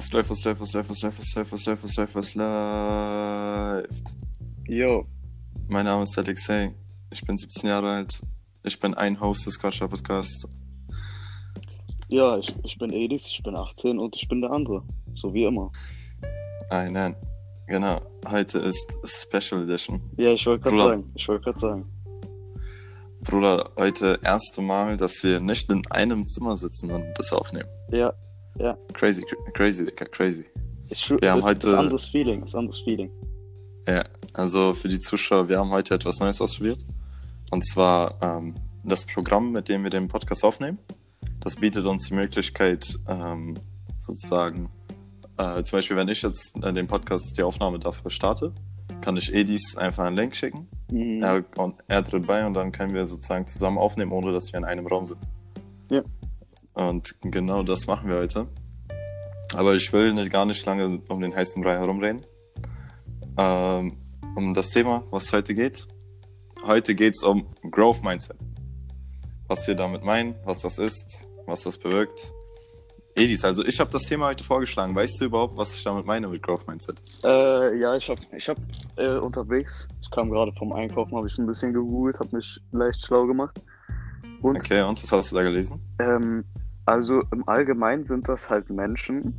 Was läuft, was läuft, was läuft, was läuft, was läuft, was läuft, was läuft, was läuft? Jo, Mein Name ist Alexei. Ich bin 17 Jahre alt. Ich bin ein Host des Quatscher Podcasts. ja, ich, ich bin Edis, ich bin 18 und ich bin der andere. So wie immer. Einen. Genau. Heute ist Special Edition. Ja, ich wollte gerade sagen. Ich wollte gerade sagen. Bruder, heute erste Mal, dass wir nicht in einem Zimmer sitzen und das aufnehmen. Ja, Crazy, cr- crazy, Digga, crazy. ich, wir haben ist, heute- ist anderes Feeling, ist anderes Feeling. Ja, also für die Zuschauer, wir haben heute etwas Neues ausprobiert. Und zwar ähm, das Programm, mit dem wir den Podcast aufnehmen. Das bietet uns die Möglichkeit, ähm, sozusagen, äh, zum Beispiel, wenn ich jetzt äh, den Podcast, die Aufnahme dafür starte, kann ich Edis einfach einen Link schicken. Mhm. Er, und er tritt bei und dann können wir sozusagen zusammen aufnehmen, ohne dass wir in einem Raum sind. Und genau das machen wir heute. Aber ich will nicht, gar nicht lange um den heißen Brei herumreden. Ähm, um das Thema, was heute geht. Heute geht es um Growth Mindset. Was wir damit meinen, was das ist, was das bewirkt. Edis, also ich habe das Thema heute vorgeschlagen. Weißt du überhaupt, was ich damit meine mit Growth Mindset? Äh, ja, ich hab, ich hab äh, unterwegs, ich kam gerade vom Einkaufen, habe ich ein bisschen gegoogelt, habe mich leicht schlau gemacht. Und Okay, und was hast du da gelesen? Ähm, also im Allgemeinen sind das halt Menschen,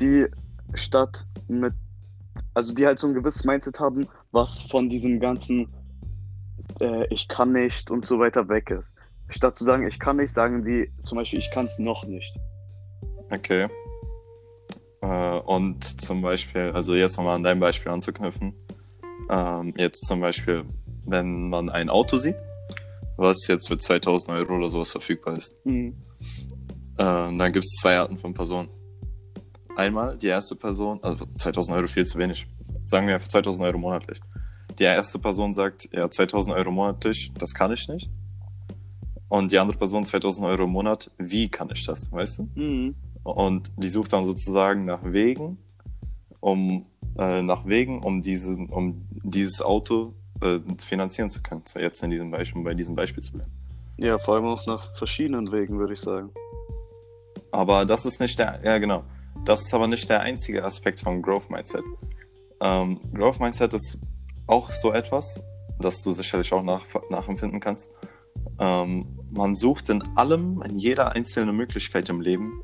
die statt mit, also die halt so ein gewisses Mindset haben, was von diesem ganzen äh, ich kann nicht und so weiter weg ist. Statt zu sagen, ich kann nicht, sagen die zum Beispiel, ich kann es noch nicht. Okay. Äh, und zum Beispiel, also jetzt nochmal an dein Beispiel anzuknüpfen. Ähm, jetzt zum Beispiel, wenn man ein Auto sieht, was jetzt für 2000 Euro oder sowas verfügbar ist, Mhm. Äh, dann gibt es zwei Arten von Personen. Einmal die erste Person, also 2000 Euro viel zu wenig. Sagen wir einfach 2000 Euro monatlich. Die erste Person sagt, ja, 2000 Euro monatlich, das kann ich nicht. Und die andere Person 2000 Euro im Monat, wie kann ich das, weißt du? Mhm. Und die sucht dann sozusagen nach Wegen, um äh, nach Wegen, um diesen, um dieses Auto äh, finanzieren zu können. So jetzt in diesem Beispiel, um bei diesem Beispiel zu bleiben. Ja, vor allem auch nach verschiedenen Wegen, würde ich sagen. Aber das ist nicht der, ja genau, das ist aber nicht der einzige Aspekt von Growth Mindset. Ähm, Growth Mindset ist auch so etwas, das du sicherlich auch nach, nachempfinden kannst. Ähm, man sucht in allem, in jeder einzelnen Möglichkeit im Leben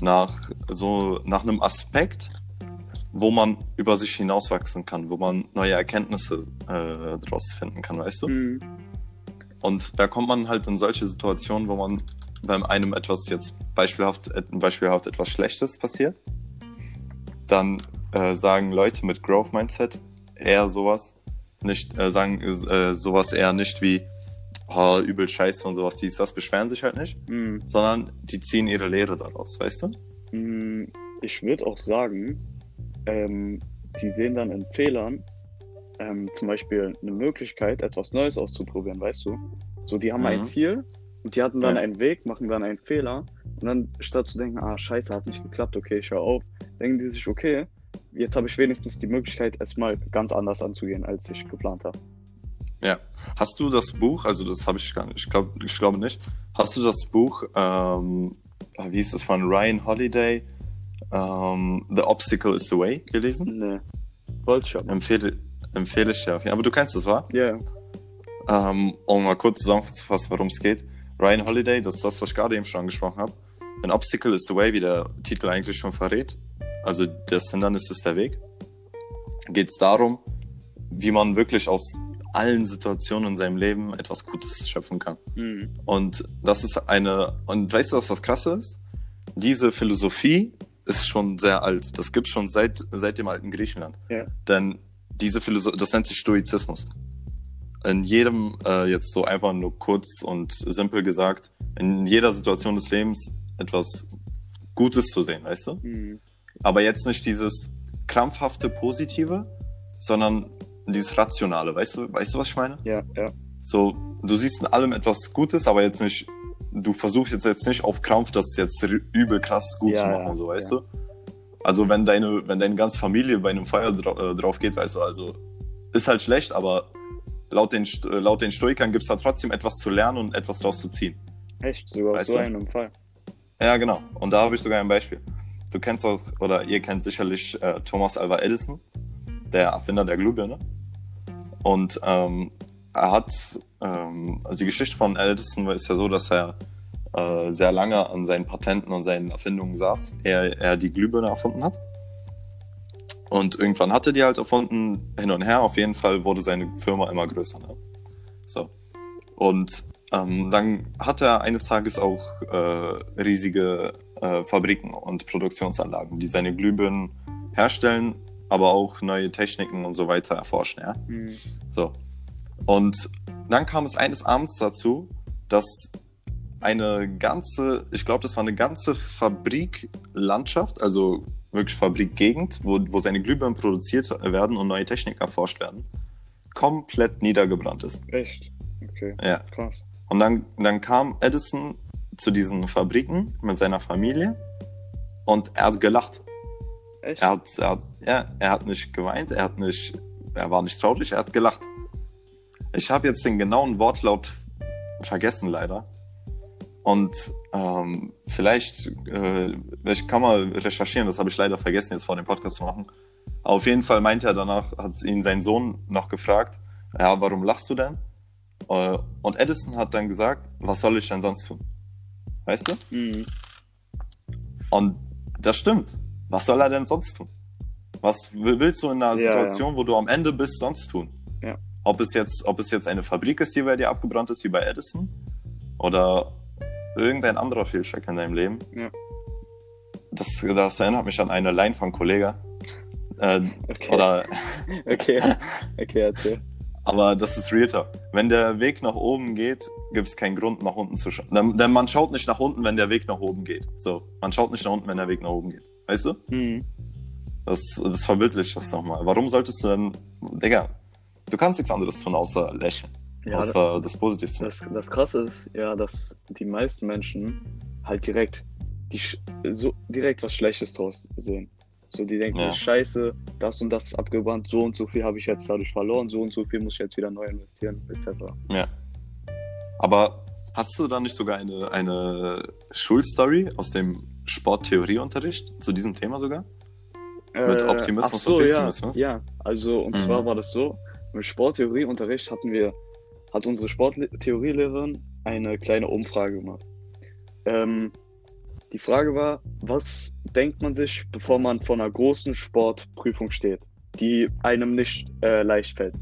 nach so nach einem Aspekt, wo man über sich hinauswachsen kann, wo man neue Erkenntnisse äh, daraus finden kann, weißt du? Mhm. Und da kommt man halt in solche Situationen, wo man bei einem etwas jetzt beispielhaft, äh, beispielhaft etwas Schlechtes passiert, dann äh, sagen Leute mit Growth Mindset eher sowas, nicht, äh, sagen äh, sowas eher nicht wie, oh, übel scheiße und sowas, dies, das, beschweren sich halt nicht, Mhm. sondern die ziehen ihre Lehre daraus, weißt du? Mm, Ich würde auch sagen, ähm, die sehen dann in Fehlern ähm, zum Beispiel eine Möglichkeit, etwas Neues auszuprobieren, weißt du? So, die haben ein Mhm. Ziel und die hatten dann Ja. einen Weg, machen dann einen Fehler und dann statt zu denken, ah, scheiße, hat nicht geklappt, okay, ich höre auf, denken die sich, okay, jetzt habe ich wenigstens die Möglichkeit, es mal ganz anders anzugehen, als ich geplant habe. Ja. Hast du das Buch, also das habe ich gar nicht, ich glaube ich glaube nicht, hast du das Buch, ähm, wie hieß das von Ryan Holiday, ähm, The Obstacle is the Way gelesen? Nee. Wollte ich aber. Empfehle, empfehle ich dir auf jeden Fall. Aber du kennst das, wa? Ja, Ähm, um mal kurz zusammenzufassen, worum es geht. Ryan Holiday, das ist das, was ich gerade eben schon angesprochen habe. An Obstacle is the Way, wie der Titel eigentlich schon verrät. Also das Hindernis ist der Weg. Geht es darum, wie man wirklich aus allen Situationen in seinem Leben etwas Gutes schöpfen kann. mhm. Und das ist eine, und weißt du, was das Krasse ist? Diese Philosophie ist schon sehr alt. Das gibt schon seit, seit dem alten Griechenland. Ja. Denn diese Philosophie, das nennt sich Stoizismus. In jedem, äh, jetzt so einfach nur kurz und simpel gesagt, in jeder Situation des Lebens etwas Gutes zu sehen, weißt du? Mhm. Aber jetzt nicht dieses krampfhafte Positive, sondern dieses Rationale, weißt du, weißt du, was ich meine? ja, ja. So, du siehst in allem etwas Gutes, aber jetzt nicht, du versuchst jetzt, jetzt nicht auf Krampf, das jetzt übel krass gut Ja, zu machen, ja, so, weißt ja. du? Also, wenn deine, wenn deine ganze Familie bei einem Feuer dra äh, drauf geht, weißt du, also, ist halt schlecht, aber laut den, äh, laut den Stoikern gibt es da trotzdem etwas zu lernen und etwas daraus zu ziehen. Echt, sogar Weißt so du? einem Fall. Ja, genau. Und da habe ich sogar ein Beispiel. du kennst auch, oder ihr kennt sicherlich äh, Thomas Alva Edison, der Erfinder der Glühbirne. Und ähm, er hat, ähm, also die Geschichte von Edison ist ja so, dass er äh, sehr lange an seinen Patenten und seinen Erfindungen saß, er, er die Glühbirne erfunden hat. Und irgendwann hatte die halt erfunden, hin und her. Auf jeden Fall wurde seine Firma immer größer. Ne? So. Und ähm, dann hat er eines Tages auch äh, riesige äh, Fabriken und Produktionsanlagen, die seine Glühbirnen herstellen, aber auch neue Techniken und so weiter erforschen. Ja? Mhm. So. Und dann kam es eines Abends dazu, dass eine ganze, ich glaube, das war eine ganze Fabriklandschaft, also wirklich Fabrikgegend, wo, wo seine Glühbirnen produziert werden und neue Techniken erforscht werden, komplett niedergebrannt ist. Echt? Okay. Ja. Krass. Und dann, dann kam Edison zu diesen Fabriken mit seiner Familie und er hat gelacht. Echt? Er hat, er hat, ja, er hat nicht geweint, er hat nicht, er war nicht traurig, er hat gelacht. Ich habe jetzt den genauen Wortlaut vergessen leider. Und ähm, vielleicht, äh, ich kann mal recherchieren, das habe ich leider vergessen, jetzt vor dem Podcast zu machen. Aber auf jeden Fall meinte er danach, hat ihn sein Sohn noch gefragt, ja, warum lachst du denn? Äh, und Edison hat dann gesagt, was soll ich denn sonst tun? Weißt du? Mhm. Und das stimmt. Was soll er denn sonst tun? Was will- willst du in einer Ja, Situation, wo du am Ende bist, sonst tun? Ja. Ob es jetzt, ob es jetzt eine Fabrik ist, die bei dir abgebrannt ist, wie bei Edison, oder irgendein anderer Fehlschlag in deinem Leben. Ja. Das, das erinnert mich an eine Line von Kollega. Äh, Okay. oder, Okay. Okay, erzähl. aber das ist Real Talk. Wenn der Weg nach oben geht, gibt es keinen Grund, nach unten zu schauen. Denn, denn man schaut nicht nach unten, wenn der Weg nach oben geht. So, man schaut nicht nach unten, wenn der Weg nach oben geht. Weißt du? Mhm. Das, das verbildlicht das nochmal. Warum solltest du denn, Digga, du kannst nichts anderes tun, außer lächeln. Ja, außer das positiv zu Das, das Krasse ist ja, dass die meisten Menschen halt direkt die, so direkt was Schlechtes draus sehen. So, die denken, Ja. scheiße, das und das ist abgebrannt, so und so viel habe ich jetzt dadurch verloren, so und so viel muss ich jetzt wieder neu investieren, etc. Ja. Aber hast du da nicht sogar eine, eine Schulstory aus dem Sporttheorieunterricht zu diesem Thema sogar? Mit Optimismus Äh, ach so, und Pessimismus? Ja, ja, also und Mhm. zwar war das so, im Sporttheorieunterricht hatten wir, hat unsere Sporttheorielehrerin eine kleine Umfrage gemacht. Ähm, die Frage war, was denkt man sich, bevor man vor einer großen Sportprüfung steht, die einem nicht äh, leicht fällt?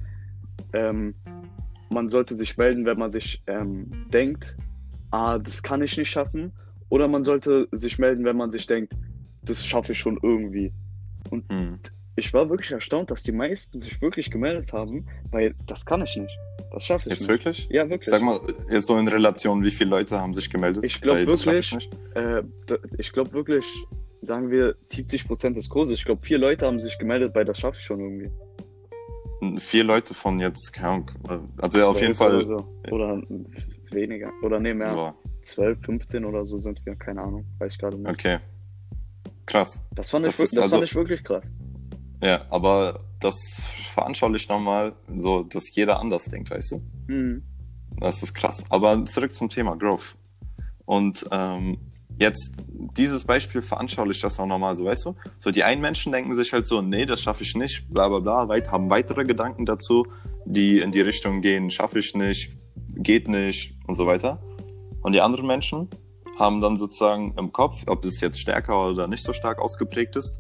Ähm, man sollte sich melden, wenn man sich ähm, denkt, ah, das kann ich nicht schaffen. Oder man sollte sich melden, wenn man sich denkt, das schaffe ich schon irgendwie. Hm. Ich war wirklich erstaunt, dass die meisten sich wirklich gemeldet haben, weil das kann ich nicht. Das schaffe ich Jetzt nicht. wirklich? Ja, wirklich. Sag mal, jetzt so in Relation, wie viele Leute haben sich gemeldet? Ich glaub Weil das schaff wirklich- nicht. Äh, ich glaube wirklich, sagen wir 70 Prozent des Kurses. Ich glaube, vier Leute haben sich gemeldet, weil das schaffe ich schon irgendwie. Vier Leute von jetzt, keine Ahnung. Also ja, auf jeden Fall. Oder, so. oder weniger. Oder nee, mehr. Boah, 12, 15 oder so sind wir. Keine Ahnung. Weiß ich gerade nicht. okay. Krass. Das, fand, Das ich, ist das also- fand ich wirklich krass. Ja, aber das veranschaulicht nochmal so, dass jeder anders denkt, weißt du? Mhm. Das ist krass. Aber zurück zum Thema Growth. Und ähm, jetzt dieses Beispiel veranschaulicht das auch nochmal so, weißt du? So, die einen Menschen denken sich halt so, nee, das schaffe ich nicht, bla bla bla, weit, haben weitere Gedanken dazu, die in die Richtung gehen, schaffe ich nicht, geht nicht und so weiter. Und die anderen Menschen haben dann sozusagen im Kopf, ob es jetzt stärker oder nicht so stark ausgeprägt ist,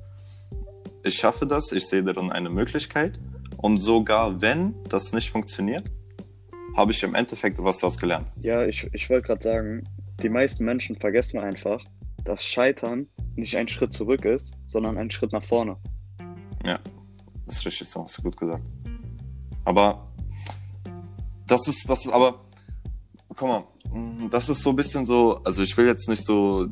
ich schaffe das, ich sehe darin eine Möglichkeit. Und sogar wenn das nicht funktioniert, habe ich im Endeffekt was daraus gelernt. Ja, ich, ich wollte gerade sagen, die meisten Menschen vergessen einfach, dass Scheitern nicht ein Schritt zurück ist, sondern ein Schritt nach vorne. Das ist richtig so, hast du gut gesagt. Aber das ist, das ist aber, guck mal, das ist so ein bisschen so, also ich will jetzt nicht so,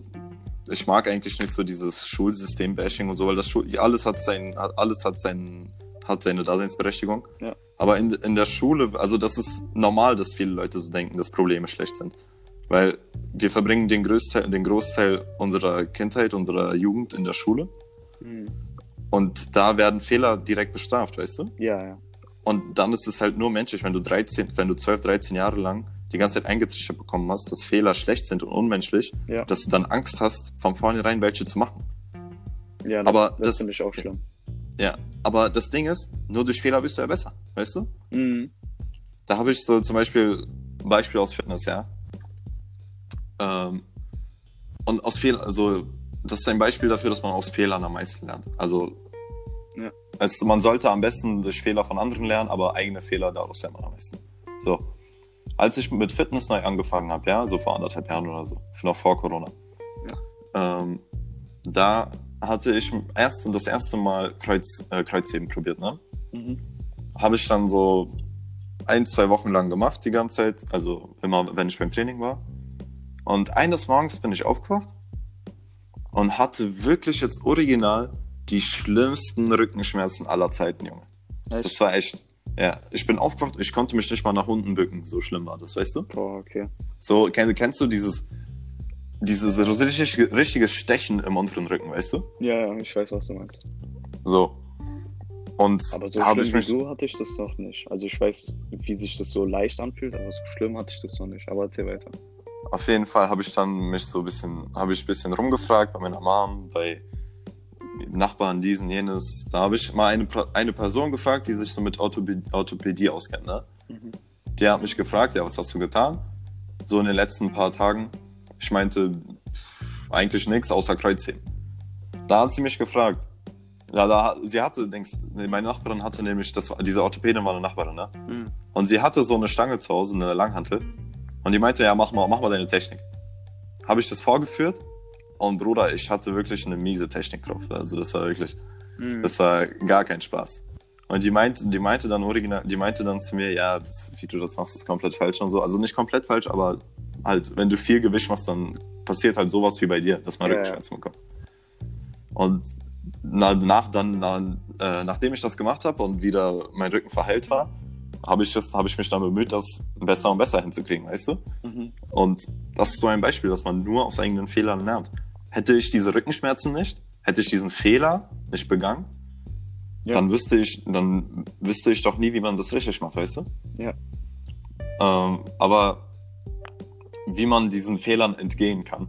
ich mag eigentlich nicht so dieses Schulsystem-Bashing und so, weil das Schul, alles hat sein, alles hat sein, hat seine Daseinsberechtigung. Ja. Aber in, in der Schule, also das ist normal, dass viele Leute so denken, dass Probleme schlecht sind. Weil wir verbringen den Großteil, den Großteil unserer Kindheit, unserer Jugend in der Schule. Mhm. Und da werden Fehler direkt bestraft, weißt du? Ja, ja. Und dann ist es halt nur menschlich, wenn du 13, wenn du 12, 13 Jahre lang die ganze Zeit eingetrichtert bekommen hast, dass Fehler schlecht sind und unmenschlich, Ja. dass du dann Angst hast, von vornherein welche zu machen. Ja, das, Aber das, das- finde ich auch schlimm. Ja, aber das Ding ist, nur durch Fehler bist du ja besser, weißt du? Mhm. Da habe ich so zum Beispiel ein Beispiel aus Fitness, ja. Ähm, und aus Fehlern, also das ist ein Beispiel dafür, dass man aus Fehlern am meisten lernt. Also Ja. es, man sollte am besten durch Fehler von anderen lernen, aber eigene Fehler, daraus lernt man am meisten. So. Als ich mit Fitness neu angefangen habe, ja, so vor anderthalb Jahren oder so, noch vor Corona, ähm, da hatte ich erst, das erste Mal Kreuz, äh, Kreuzheben probiert, ne? Mhm. habe ich dann so ein, zwei Wochen lang gemacht, die ganze Zeit. Also immer, wenn ich beim Training war. Und eines Morgens bin ich aufgewacht und hatte wirklich jetzt original die schlimmsten Rückenschmerzen aller Zeiten, Junge. Das Echt? war echt. Ja, ich bin aufgewacht, ich konnte mich nicht mal nach unten bücken. So schlimm war das, weißt du? Boah, okay. So, kennst, kennst du dieses, dieses richtig, richtiges Stechen im unteren Rücken, weißt du? Ja, ja, ich weiß, was du meinst. So. Und Aber so schlimm ich wie mich. du hatte ich das noch nicht. Also ich weiß, wie sich das so leicht anfühlt, aber so schlimm hatte ich das noch nicht. Aber erzähl weiter. Auf jeden Fall habe ich dann mich so ein bisschen, habe ich ein bisschen rumgefragt bei meiner Mom, bei Nachbarn, diesen, jenes. Da habe ich mal eine, eine Person gefragt, die sich so mit Orthopädie, Orthopädie auskennt, ne? Mhm. Die hat mich gefragt, ja, was hast du getan? So in den letzten paar Tagen. Ich meinte, pff, eigentlich nichts außer Kreuzheben. Da hat sie mich gefragt. Ja, da, sie hatte, denkst, meine Nachbarin hatte nämlich, das diese Orthopädin war eine Nachbarin, ne? Mhm. Und sie hatte so eine Stange zu Hause, eine Langhantel. Und die meinte, ja, mach mal, mach mal deine Technik. Habe ich das vorgeführt. Und Bruder, ich hatte wirklich eine miese Technik drauf. Also das war wirklich, Mhm. das war gar kein Spaß. Und die meinte, die meinte dann original, die meinte dann zu mir, ja, das, wie du das machst, ist komplett falsch und so. Also nicht komplett falsch, aber halt, wenn du viel Gewicht machst, dann passiert halt sowas wie bei dir, dass man Ja, Rückenschmerzen bekommt. Und na, nach, dann, na, äh, nachdem ich das gemacht habe und wieder mein Rücken verheilt war, habe ich, das- habe ich mich dann bemüht, das besser und besser hinzukriegen, weißt du? Mhm. Und das ist so ein Beispiel, dass man nur aus eigenen Fehlern lernt. Hätte ich diese Rückenschmerzen nicht, hätte ich diesen Fehler nicht begangen, Ja. dann wüsste ich, dann wüsste ich doch nie, wie man das richtig macht, weißt du? Ja. Ähm, aber wie man diesen Fehlern entgehen kann.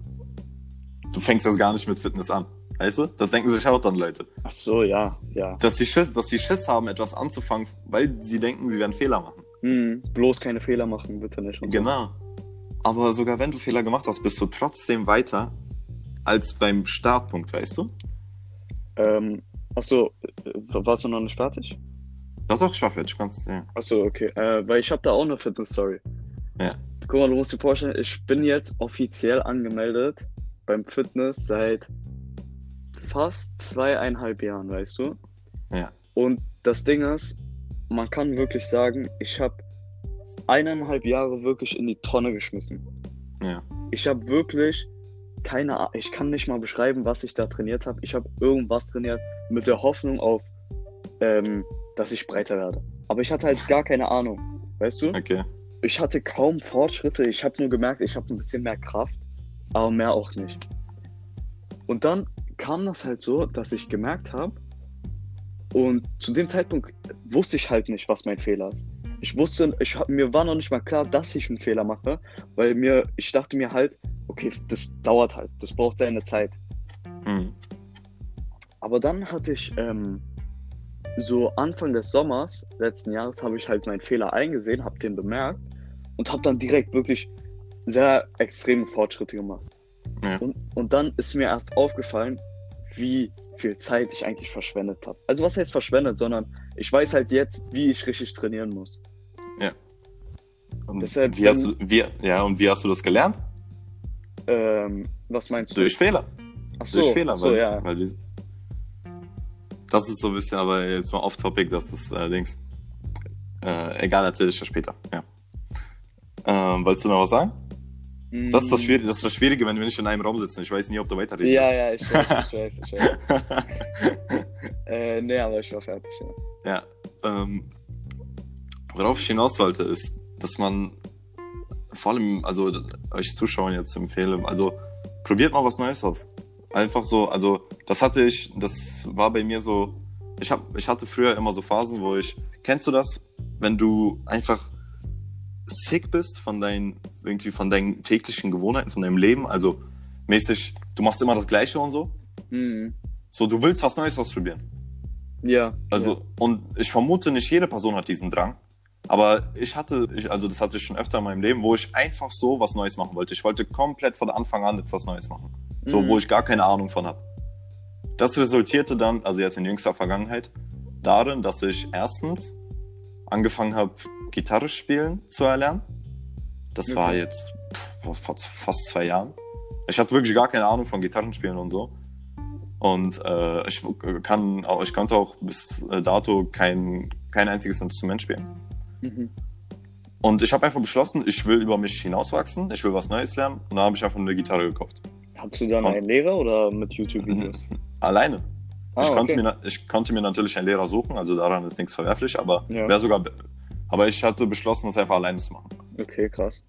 Du fängst das gar nicht mit Fitness an. Weißt du? Das denken sich auch dann Leute. Ach so, ja, ja. Dass sie Schiss, dass sie Schiss haben, etwas anzufangen, weil sie denken, sie werden Fehler machen. Mhm. Bloß keine Fehler machen, bitte nicht. Und so. Genau. Aber sogar wenn du Fehler gemacht hast, bist du trotzdem weiter als beim Startpunkt, weißt du? Ähm, achso, äh, warst du noch nicht fertig? Doch, doch, ich war fertig. Kannst, ja. Achso, okay. Äh, weil ich habe da auch eine Fitness-Story. Ja. Guck mal, du musst dir vorstellen, ich bin jetzt offiziell angemeldet beim Fitness seit fast zweieinhalb Jahren, weißt du? Ja. Und das Ding ist, man kann wirklich sagen, ich habe eineinhalb Jahre wirklich in die Tonne geschmissen. Ja. Ich habe wirklich keine Ahnung, ich kann nicht mal beschreiben, was ich da trainiert habe. Ich habe irgendwas trainiert mit der Hoffnung auf, ähm, dass ich breiter werde. Aber ich hatte halt gar keine Ahnung, weißt du? Okay. Ich hatte kaum Fortschritte. Ich habe nur gemerkt, ich habe ein bisschen mehr Kraft, aber mehr auch nicht. Und dann kam das halt so, dass ich gemerkt habe, und zu dem Zeitpunkt wusste ich halt nicht, was mein Fehler ist. Ich wusste, ich, mir war noch nicht mal klar, dass ich einen Fehler mache, weil mir, ich dachte mir halt, okay, das dauert halt, das braucht seine Zeit. Hm. Aber dann hatte ich ähm, so Anfang des Sommers letzten Jahres habe ich halt meinen Fehler eingesehen, habe den bemerkt und habe dann direkt wirklich sehr extreme Fortschritte gemacht. Ja. Und, und dann ist mir erst aufgefallen, wie viel Zeit ich eigentlich verschwendet habe. Also was heißt verschwendet, sondern ich weiß halt jetzt, wie ich richtig trainieren muss. Und Deshalb, wie hast du, wie, ja, und wie hast du das gelernt? Ähm, was meinst du? Durch Fehler. Ach so, Durch Fehler, so weil, ja. weil die, das ist so ein bisschen, aber jetzt mal off-topic, das ist allerdings. Äh, egal, erzähl ich ja später. Ja. Ähm, wolltest du noch was sagen? Das ist das, Schwierige, das ist das Schwierige, wenn wir nicht in einem Raum sitzen. Ich weiß nie, ob du weiterreden Ja, willst. ja, ich weiß, ich weiß, ich weiß. äh, nee, aber ich war fertig, ja. Ja, ähm, worauf ich hinaus wollte, ist, dass man vor allem, also euch Zuschauern jetzt empfehle, also probiert mal was Neues aus. Einfach so, also das hatte ich, das war bei mir so, ich, hab, ich hatte früher immer so Phasen, wo ich, kennst du das, wenn du einfach sick bist von deinen, irgendwie von deinen täglichen Gewohnheiten, von deinem Leben, also mäßig, du machst immer das Gleiche und so, Mhm. So, du willst was Neues ausprobieren. Ja. Also, ja. und ich vermute, nicht jede Person hat diesen Drang. Aber ich hatte, ich, also das hatte ich schon öfter in meinem Leben, wo ich einfach so was Neues machen wollte. Ich wollte komplett von Anfang an etwas Neues machen. So, Mhm. wo ich gar keine Ahnung von habe. Das resultierte dann, also jetzt in jüngster Vergangenheit, darin, dass ich erstens angefangen habe, Gitarre spielen zu erlernen. Das war Okay. jetzt pff, vor fast zwei Jahren. Ich hatte wirklich gar keine Ahnung von Gitarrenspielen und so. Und äh, ich kann ich konnte auch bis äh, dato kein, kein einziges Instrument spielen. Mhm. Und ich habe einfach beschlossen, ich will über mich hinauswachsen, ich will was Neues lernen. Und dann habe ich einfach eine Gitarre gekauft. Hattest du dann Und- einen Lehrer oder mit YouTube-Videos? Alleine. Ah, ich, konnte okay. mir, na- ich konnte mir natürlich einen Lehrer suchen, also daran ist nichts verwerflich, aber Ja. wäre sogar. be- Aber ich hatte beschlossen, das einfach alleine zu machen. Okay, krass.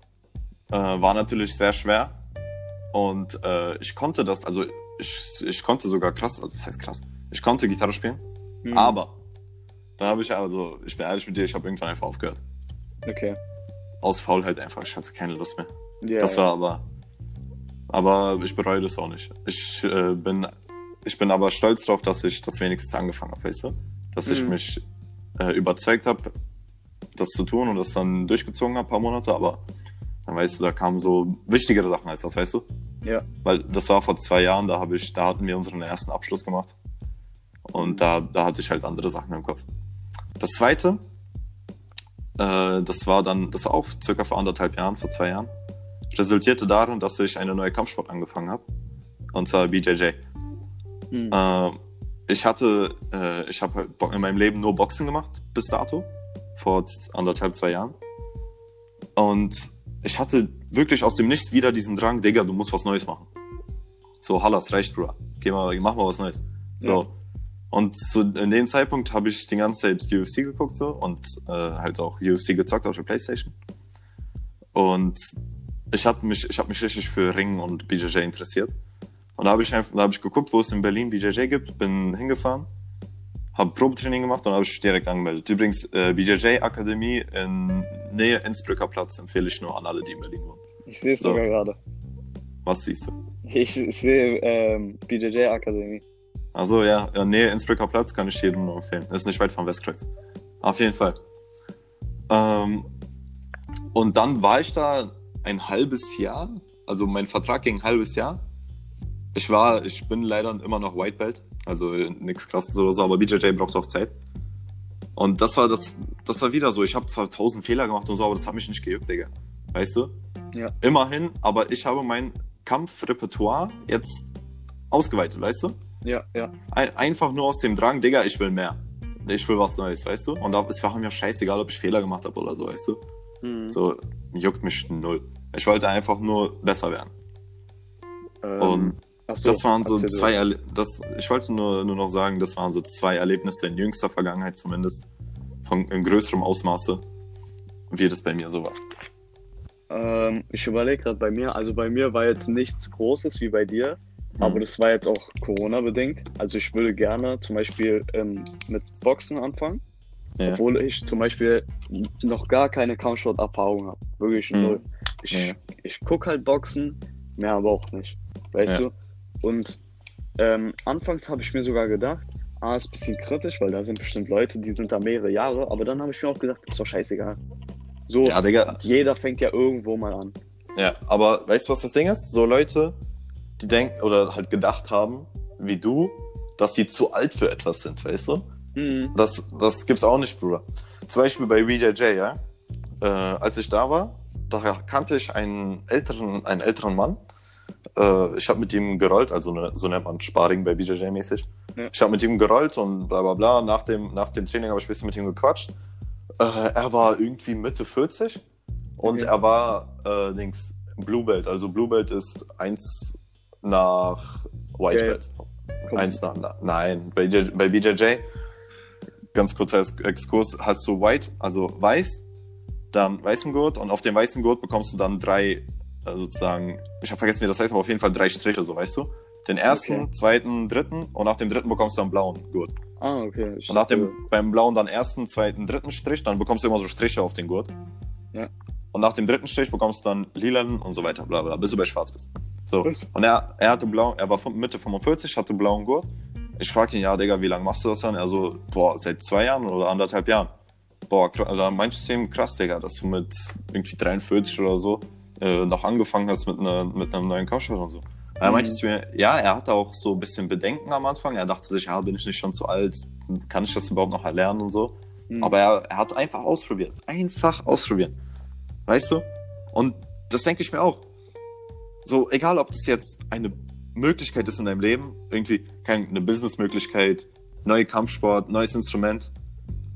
Äh, war natürlich sehr schwer. Und äh, ich konnte das, also ich, ich konnte sogar krass, also was heißt krass? Ich konnte Gitarre spielen, Mhm. aber dann habe ich also, ich bin ehrlich mit dir, ich habe irgendwann einfach aufgehört. Okay. Aus Faulheit einfach, ich hatte keine Lust mehr. Ja, das war aber. Aber ich bereue das auch nicht. Ich äh, bin, ich bin aber stolz darauf, dass ich das wenigstens angefangen habe, weißt du? Dass ich Mhm. mich äh, überzeugt habe, das zu tun und das dann durchgezogen habe, ein paar Monate, aber dann weißt du, da kamen so wichtigere Sachen als das, weißt du? Ja. Weil das war vor zwei Jahren, da habe ich, da hatten wir unseren ersten Abschluss gemacht. Und da, da hatte ich halt andere Sachen im Kopf. Das zweite, äh, das war dann, das war auch circa vor anderthalb Jahren, vor zwei Jahren, resultierte darin, dass ich eine neue Kampfsport angefangen habe. Und zwar BJJ. Mhm. Äh, ich hatte, äh, ich habe halt in meinem Leben nur Boxen gemacht, bis dato, vor anderthalb, zwei Jahren. Und ich hatte wirklich aus dem Nichts wieder diesen Drang, Digga, du musst was Neues machen. So, Hallas, reicht, Bruder. Geh mal, mach mal was Neues. So. Ja. Und zu, in dem Zeitpunkt habe ich die ganze Zeit UFC geguckt so und äh, halt auch UFC gezockt auf der Playstation. Und ich habe mich, ich hab mich richtig für Ringen und BJJ interessiert. Und da habe ich einfach, da habe ich geguckt, wo es in Berlin BJJ gibt, bin hingefahren, habe Probetraining gemacht und habe ich direkt angemeldet. Übrigens, äh, BJJ Akademie in Nähe Innsbrucker Platz empfehle ich nur an alle, die in Berlin wohnen. Ich sehe es so. sogar gerade. Was siehst du? Ich, ich sehe ähm, BJJ Akademie. Also ja, in Nähe Innsbrucker Platz kann ich jedem nur empfehlen. Ist nicht weit vom Westkreuz. Auf jeden Fall. Ähm, und dann war ich da ein halbes Jahr, also mein Vertrag ging ein halbes Jahr. Ich war, ich bin leider immer noch White Belt, also nichts krasses oder so, aber BJJ braucht auch Zeit. Und das war das, das war wieder so. Ich habe zwar tausend Fehler gemacht und so, aber das hat mich nicht gejuckt, Digga. Weißt du? Ja. Immerhin, aber ich habe mein Kampfrepertoire jetzt ausgeweitet, weißt du? Ja, ja. Ein, einfach nur aus dem Drang, Digga, ich will mehr. Ich will was Neues, weißt du? Und da, es war mir scheißegal, ob ich Fehler gemacht habe oder so, weißt du? Mhm. So, juckt mich null. Ich wollte einfach nur besser werden. Ähm, Und so, das waren so zwei, Erle das, ich wollte nur, nur noch sagen, das waren so zwei Erlebnisse in jüngster Vergangenheit zumindest, von in größerem Ausmaße, wie das bei mir so war. Ähm, ich überlege gerade bei mir, also bei mir war jetzt nichts Großes wie bei dir. Aber das war jetzt auch Corona-bedingt. Also ich würde gerne zum Beispiel ähm, mit Boxen anfangen, Ja. obwohl ich zum Beispiel noch gar keine Kampfsport-Erfahrung habe. Wirklich Mhm. null. Ich, Ja. ich gucke halt Boxen, mehr aber auch nicht. Weißt Ja. du? Und ähm, anfangs habe ich mir sogar gedacht, ah, ist ein bisschen kritisch, weil da sind bestimmt Leute, die sind da mehrere Jahre, aber dann habe ich mir auch gedacht, ist doch scheißegal. So, jeder fängt ja irgendwo mal an. Ja, aber weißt du, was das Ding ist? So Leute, die denken oder halt gedacht haben, wie du, dass die zu alt für etwas sind, weißt du? Mhm. Das, das gibt's auch nicht, Bruder. Zum Beispiel bei BJJ, ja. Äh, als ich da war, da kannte ich einen älteren, einen älteren Mann. Äh, ich habe mit ihm gerollt, also ne, so nennt man Sparring bei BJJ mäßig. Ja. Ich habe mit ihm gerollt und bla bla bla. Nach dem, nach dem Training habe ich ein bisschen mit ihm gequatscht. Äh, er war irgendwie Mitte 40 und Okay. er war äh, Dings, Blue Belt. Also Blue Belt ist eins nach White Okay. Belt. Eins nach, na, nein, bei, bei BJJ, ganz kurzer Exkurs, hast du White, also weiß, dann weißen Gurt und auf dem weißen Gurt bekommst du dann drei, äh, sozusagen, ich habe vergessen, wie das heißt, aber auf jeden Fall drei Striche, so weißt du. Den ersten, Okay. zweiten, dritten und nach dem dritten bekommst du einen blauen Gurt. Ah, okay. Ich Und nach dem, beim blauen dann ersten, zweiten, dritten Strich, dann bekommst du immer so Striche auf den Gurt. Ja. Und nach dem dritten Strich bekommst du dann lilanen und so weiter, bla bla, bis du bei schwarz bist. So. Und er, er hatte blau, er war Mitte 45, hatte blauen Gurt. Ich frage ihn, ja, Digga, wie lange machst du das dann? Er so, boah, seit zwei Jahren oder anderthalb Jahren. Boah, da meinst du ihm, krass, Digga, dass du mit irgendwie 43 oder so äh, noch angefangen hast mit, einer, mit einem neuen Kopfhörer und so. Er Mhm. meinte zu mir, ja, er hatte auch so ein bisschen Bedenken am Anfang. Er dachte sich, ja, bin ich nicht schon zu alt? Kann ich das überhaupt noch erlernen und so? Mhm. Aber er, er hat einfach ausprobiert. Einfach ausprobieren. Weißt du? Und das denke ich mir auch. So, egal ob das jetzt eine Möglichkeit ist in deinem Leben, irgendwie keine eine Businessmöglichkeit, neue Kampfsport, neues Instrument.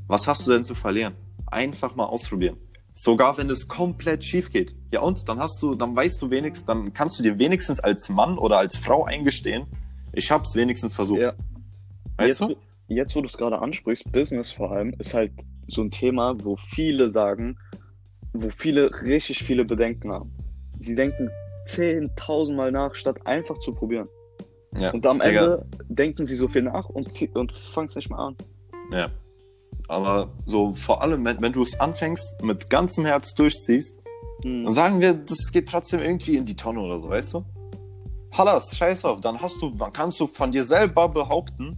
Was hast du denn zu verlieren? Einfach mal ausprobieren. Sogar wenn es komplett schief geht. Ja und? Dann hast du, dann weißt du wenigstens, dann kannst du dir wenigstens als Mann oder als Frau eingestehen, ich hab's wenigstens versucht. Ja. Weißt jetzt, du? jetzt, wo du es gerade ansprichst, Business vor allem, ist halt so ein Thema, wo viele sagen, wo viele richtig viele Bedenken haben. Sie denken 10.000 Mal nach, statt einfach zu probieren. Ja. Und am Digga. Ende denken sie so viel nach und, und fangen es nicht mehr an. Ja. Aber so vor allem, wenn, wenn du es anfängst, mit ganzem Herz durchziehst, Mhm. dann sagen wir, das geht trotzdem irgendwie in die Tonne oder so, weißt du? Hallas, scheiß auf, dann hast du, dann kannst du von dir selber behaupten,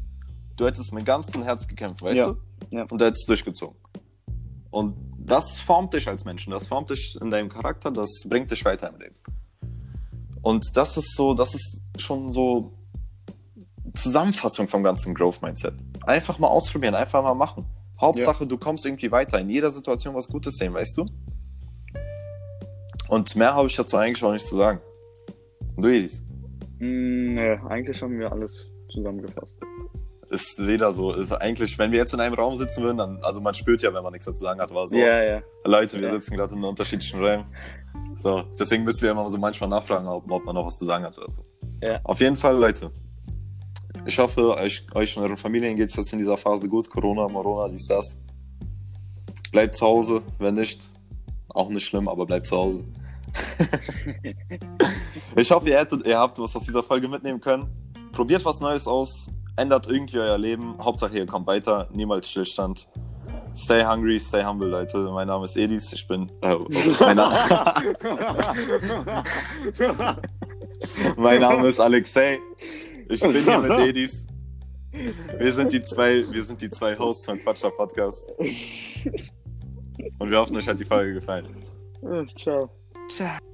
du hättest mit ganzem Herz gekämpft, weißt Ja. du? Ja. Und du hättest durchgezogen. Und das formt dich als Menschen, das formt dich in deinem Charakter, das bringt dich weiter im Leben. Und das ist so, das ist schon so Zusammenfassung vom ganzen Growth Mindset. Einfach mal ausprobieren, einfach mal machen. Hauptsache, du kommst irgendwie weiter. In jeder Situation was Gutes sehen, weißt du? Und mehr habe ich dazu eigentlich auch nicht zu sagen. Du, Edis. Mm, nee, eigentlich haben wir alles zusammengefasst. Ist wieder so. Ist eigentlich, wenn wir jetzt in einem Raum sitzen würden, dann, also man spürt ja, wenn man nichts mehr zu sagen hat, aber so. Ja, ja. Leute, wir Ja. sitzen gerade in unterschiedlichen Räumen. So, deswegen müssen wir immer so manchmal nachfragen, ob, ob man noch was zu sagen hat oder so. Ja. Auf jeden Fall, Leute. Ich hoffe, euch, euch und euren Familien geht es jetzt in dieser Phase gut. Corona, Morona, dies, das. Bleibt zu Hause, wenn nicht. Auch nicht schlimm, aber bleibt zu Hause. ich hoffe, ihr, hättet, ihr habt was aus dieser Folge mitnehmen können. Probiert was Neues aus. Ändert irgendwie euer Leben. Hauptsache, ihr kommt weiter. Niemals Stillstand. Stay hungry, stay humble, Leute. Mein Name ist Edis. Ich bin. Äh, mein, Na mein Name ist Alexei. Ich bin hier mit Edis. Wir sind die zwei, wir sind die zwei Hosts von Quatscher Podcast. Und wir hoffen, euch hat die Folge gefallen. Ciao. Ciao.